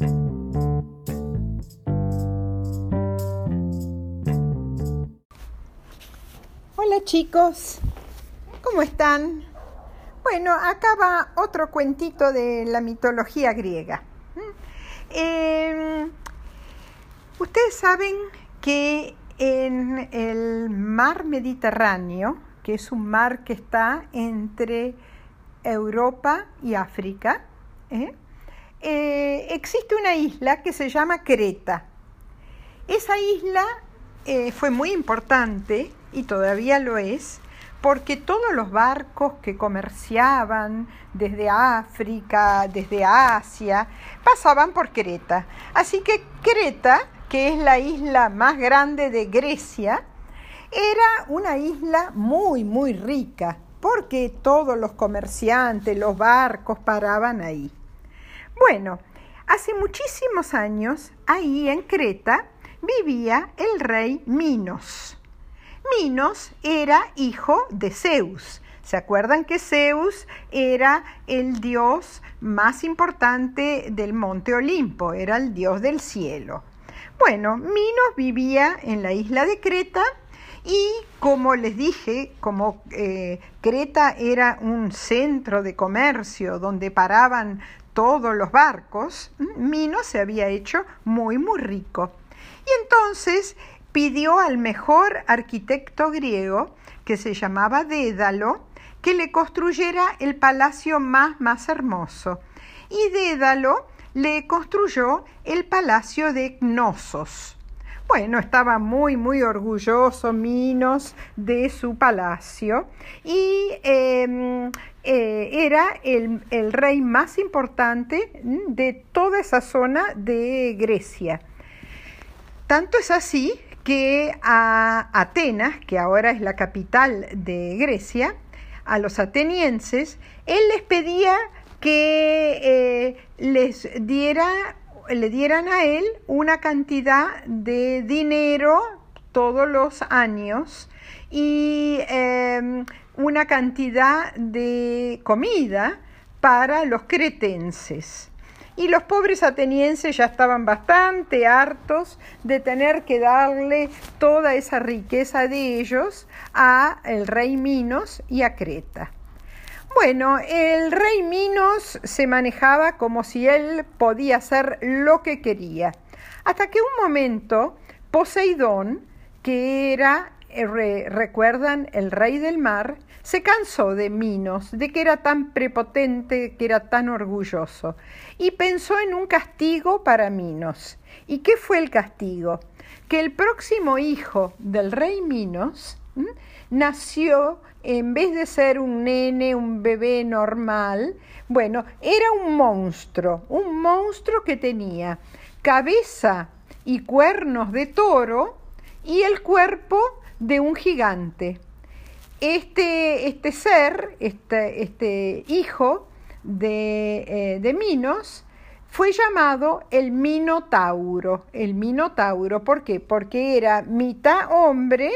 Hola chicos, ¿cómo están? Bueno, acá va otro cuentito de la mitología griega. Em, ustedes saben que en el mar Mediterráneo, que es un mar que está entre Europa y África, ¿eh? Eh, existe una isla que se llama Creta. Esa isla eh, fue muy importante y todavía lo es porque todos los barcos que comerciaban desde África, desde Asia, pasaban por Creta. Así que Creta, que es la isla más grande de Grecia, era una isla muy, muy rica, porque todos los comerciantes, los barcos paraban ahí. Bueno, hace muchísimos años, ahí en Creta, vivía el rey Minos. Minos era hijo de Zeus. ¿Se acuerdan que Zeus era el dios más importante del monte Olimpo? Era el dios del cielo. Bueno, Minos vivía en la isla de Creta y como les dije, como eh, Creta era un centro de comercio donde paraban todos los barcos, Minos se había hecho muy, muy rico. Y entonces pidió al mejor arquitecto griego, que se llamaba Dédalo, que le construyera el palacio más, más hermoso. Y Dédalo le construyó el palacio de Cnosos. Bueno, estaba muy, muy orgulloso Minos de su palacio y em, eh, era el, rey más importante de toda esa zona de Grecia. Tanto es así que a Atenas, que ahora es la capital de Grecia, a los atenienses, él les pedía que eh, les diera, le dieran a él una cantidad de dinero todos los años y em, una cantidad de comida para los cretenses y los pobres atenienses ya estaban bastante hartos de tener que darle toda esa riqueza de ellos a el rey Minos y a Creta. Bueno, el rey Minos se manejaba como si él podía hacer lo que quería, hasta que un momento Poseidón, que era, eh, recuerdan, el rey del mar, se cansó de Minos, de que era tan prepotente, que era tan orgulloso, y pensó en un castigo para Minos. ¿Y qué fue el castigo? Que el próximo hijo del rey Minos nació, en vez de ser un nene, un bebé normal, bueno, era un monstruo, un monstruo que tenía cabeza y cuernos de toro y el cuerpo de un gigante este, este ser, este, este hijo de, eh, de, Minos, fue llamado el Minotauro. El Minotauro, ¿por qué? Porque era mitad hombre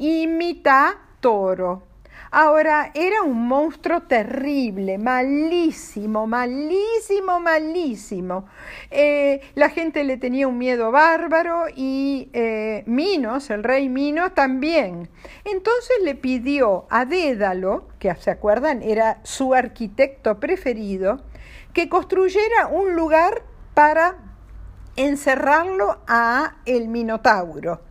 y mitad toro. Ahora, era un monstruo terrible, malísimo, malísimo, malísimo. Eh, la gente le tenía un miedo bárbaro y eh, Minos, el rey Minos, también. Entonces le pidió a Dédalo, que se acuerdan era su arquitecto preferido, que construyera un lugar para encerrarlo a el Minotauro.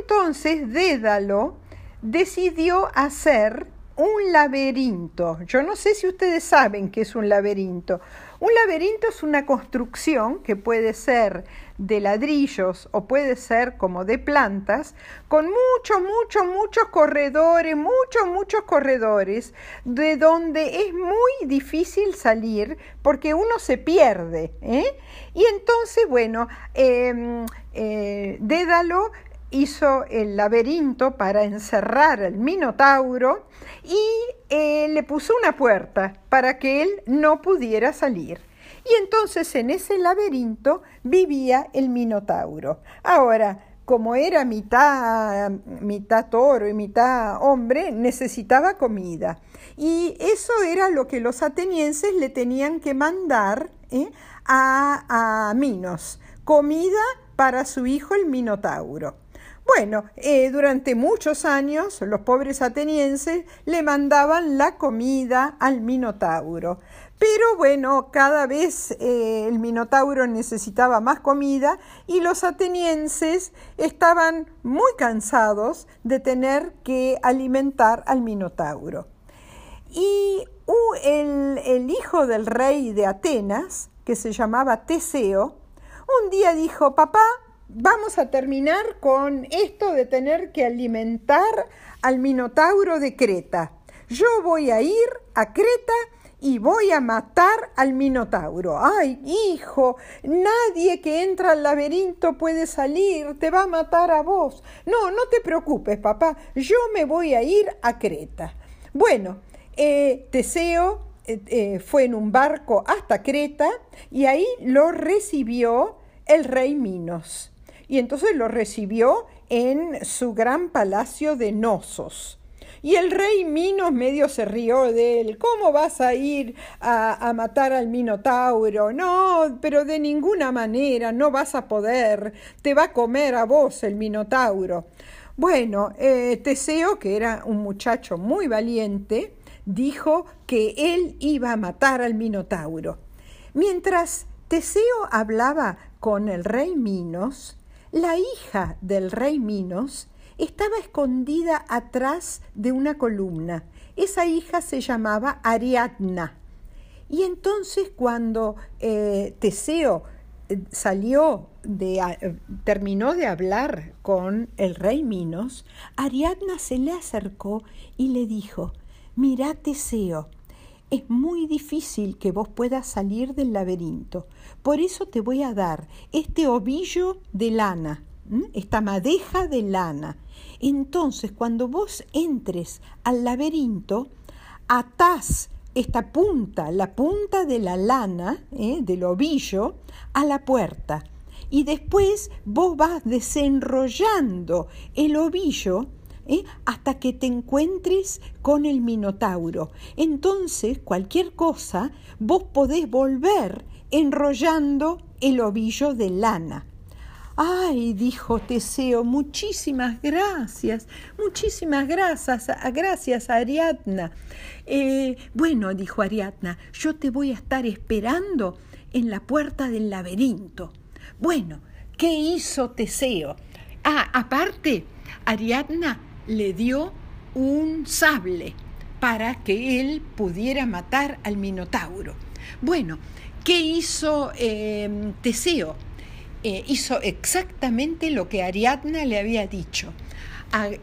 Entonces Dédalo decidió hacer un laberinto. Yo no sé si ustedes saben qué es un laberinto. Un laberinto es una construcción que puede ser de ladrillos o puede ser como de plantas, con muchos, muchos, muchos corredores, muchos, muchos corredores, de donde es muy difícil salir porque uno se pierde. ¿eh? Y entonces, bueno, em, eh, Dédalo hizo el laberinto para encerrar al Minotauro y eh, le puso una puerta para que él no pudiera salir. Y entonces en ese laberinto vivía el Minotauro. Ahora, como era mitad, mitad toro y mitad hombre, necesitaba comida. Y eso era lo que los atenienses le tenían que mandar ¿eh? a, a Minos, comida para su hijo el Minotauro. Bueno, eh, durante muchos años los pobres atenienses le mandaban la comida al Minotauro. Pero bueno, cada vez eh, el Minotauro necesitaba más comida y los atenienses estaban muy cansados de tener que alimentar al Minotauro. Y el, el hijo del rey de Atenas, que se llamaba Teseo, un día dijo, papá, vamos a terminar con esto de tener que alimentar al Minotauro de Creta. Yo voy a ir a Creta y voy a matar al Minotauro. Ay, hijo, nadie que entra al laberinto puede salir, te va a matar a vos. No, no te preocupes, papá, yo me voy a ir a Creta. Bueno, eh, Teseo eh, eh, fue en un barco hasta Creta y ahí lo recibió el rey Minos. Y entonces lo recibió en su gran palacio de Nosos. Y el rey Minos medio se rió de él. ¿Cómo vas a ir a, matar al Minotauro? No, pero de ninguna manera, no vas a poder. Te va a comer a vos el Minotauro. Bueno, eh, Teseo, que era un muchacho muy valiente, dijo que él iba a matar al Minotauro. Mientras Teseo hablaba con el rey Minos, la hija del rey Minos estaba escondida atrás de una columna. Esa hija se llamaba Ariadna. Y entonces cuando eh, Teseo eh, salió de, eh, terminó de hablar con el rey Minos, Ariadna se le acercó y le dijo, mira Teseo, es muy difícil que vos puedas salir del laberinto. Por eso te voy a dar este ovillo de lana, esta madeja de lana. Entonces, cuando vos entres al laberinto, atás esta punta, la punta de la lana, ¿eh? del ovillo, a la puerta. Y después vos vas desenrollando el ovillo ¿eh? hasta que te encuentres con el Minotauro. Entonces, cualquier cosa, vos podés volver enrollando el ovillo de lana. Ay, dijo Teseo, muchísimas gracias, muchísimas gracias, gracias Ariadna. Eh, bueno, dijo Ariadna, yo te voy a estar esperando en la puerta del laberinto. Bueno, ¿qué hizo Teseo? Ah, aparte, Ariadna le dio un sable para que él pudiera matar al Minotauro. Bueno, ¿qué hizo eh, Teseo? Eh, hizo exactamente lo que Ariadna le había dicho.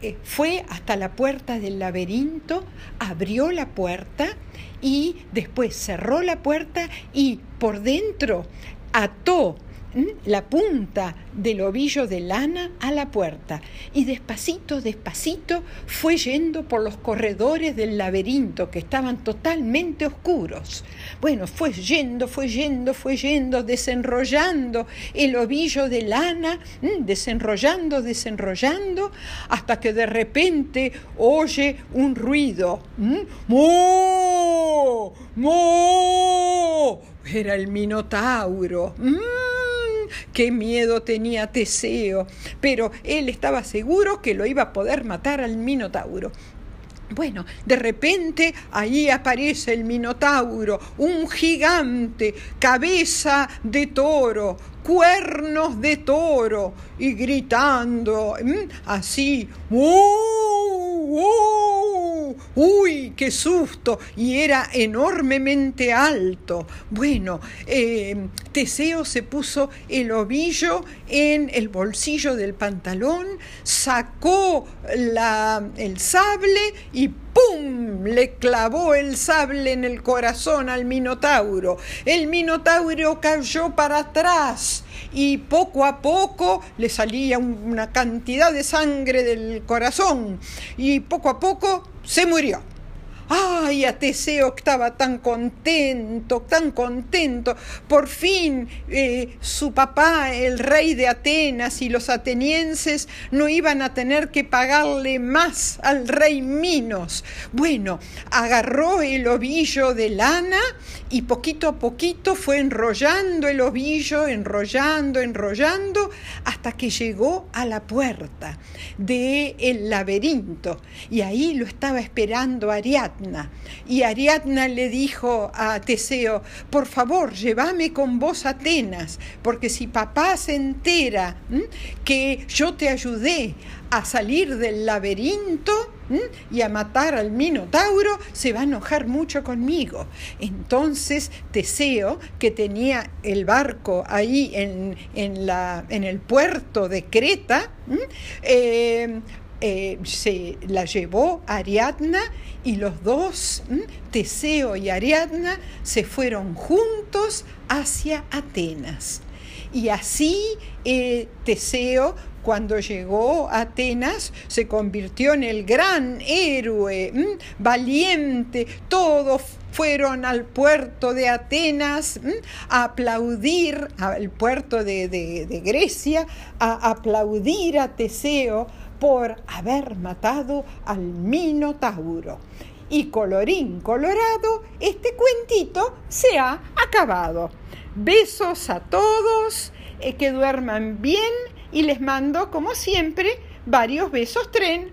Eh, fue hasta la puerta del laberinto, abrió la puerta y después cerró la puerta y por dentro ató la punta del ovillo de lana a la puerta y despacito, despacito fue yendo por los corredores del laberinto que estaban totalmente oscuros. Bueno, fue yendo, fue yendo, fue yendo, desenrollando el ovillo de lana, desenrollando, desenrollando, hasta que de repente oye un ruido. ¡Mo! ¡Mo! Era el Minotauro. Qué miedo tenía Teseo, pero él estaba seguro que lo iba a poder matar al Minotauro. Bueno, de repente ahí aparece el Minotauro, un gigante, cabeza de toro, cuernos de toro, y gritando así, ¡Uy, qué susto! Y era enormemente alto. Bueno, eh, Teseo se puso el ovillo en el bolsillo del pantalón, sacó el sable y ¡pum! le clavó el sable en el corazón al Minotauro. El Minotauro cayó para atrás y poco a poco le salía una cantidad de sangre del corazón y poco a poco se murió. Ay, a Teseo estaba tan contento, tan contento. Por fin eh, su papá, el rey de Atenas y los atenienses no iban a tener que pagarle más al rey Minos. Bueno, agarró el ovillo de lana y poquito a poquito fue enrollando el ovillo, enrollando, enrollando, hasta que llegó a la puerta del el laberinto. Y ahí lo estaba esperando Y Ariadna le dijo a Teseo, por favor, llévame con vos a Atenas, porque si papá se entera que yo te ayudé a salir del laberinto y a matar al Minotauro, se va a enojar mucho conmigo. Entonces Teseo, que tenía el barco ahí en, la, en el puerto de Creta, eh, se la llevó Ariadna y los dos, Teseo y Ariadna, se fueron juntos hacia Atenas. Y así eh, Teseo cuando llegó a Atenas, se convirtió en el gran héroe, valiente, todos fueron al puerto de Atenas a aplaudir, al puerto de, Grecia, a aplaudir a Teseo por haber matado al Minotauro. Y colorín colorado, este cuentito se ha acabado. Besos a todos, eh, que duerman bien y les mando, como siempre, varios besos tren.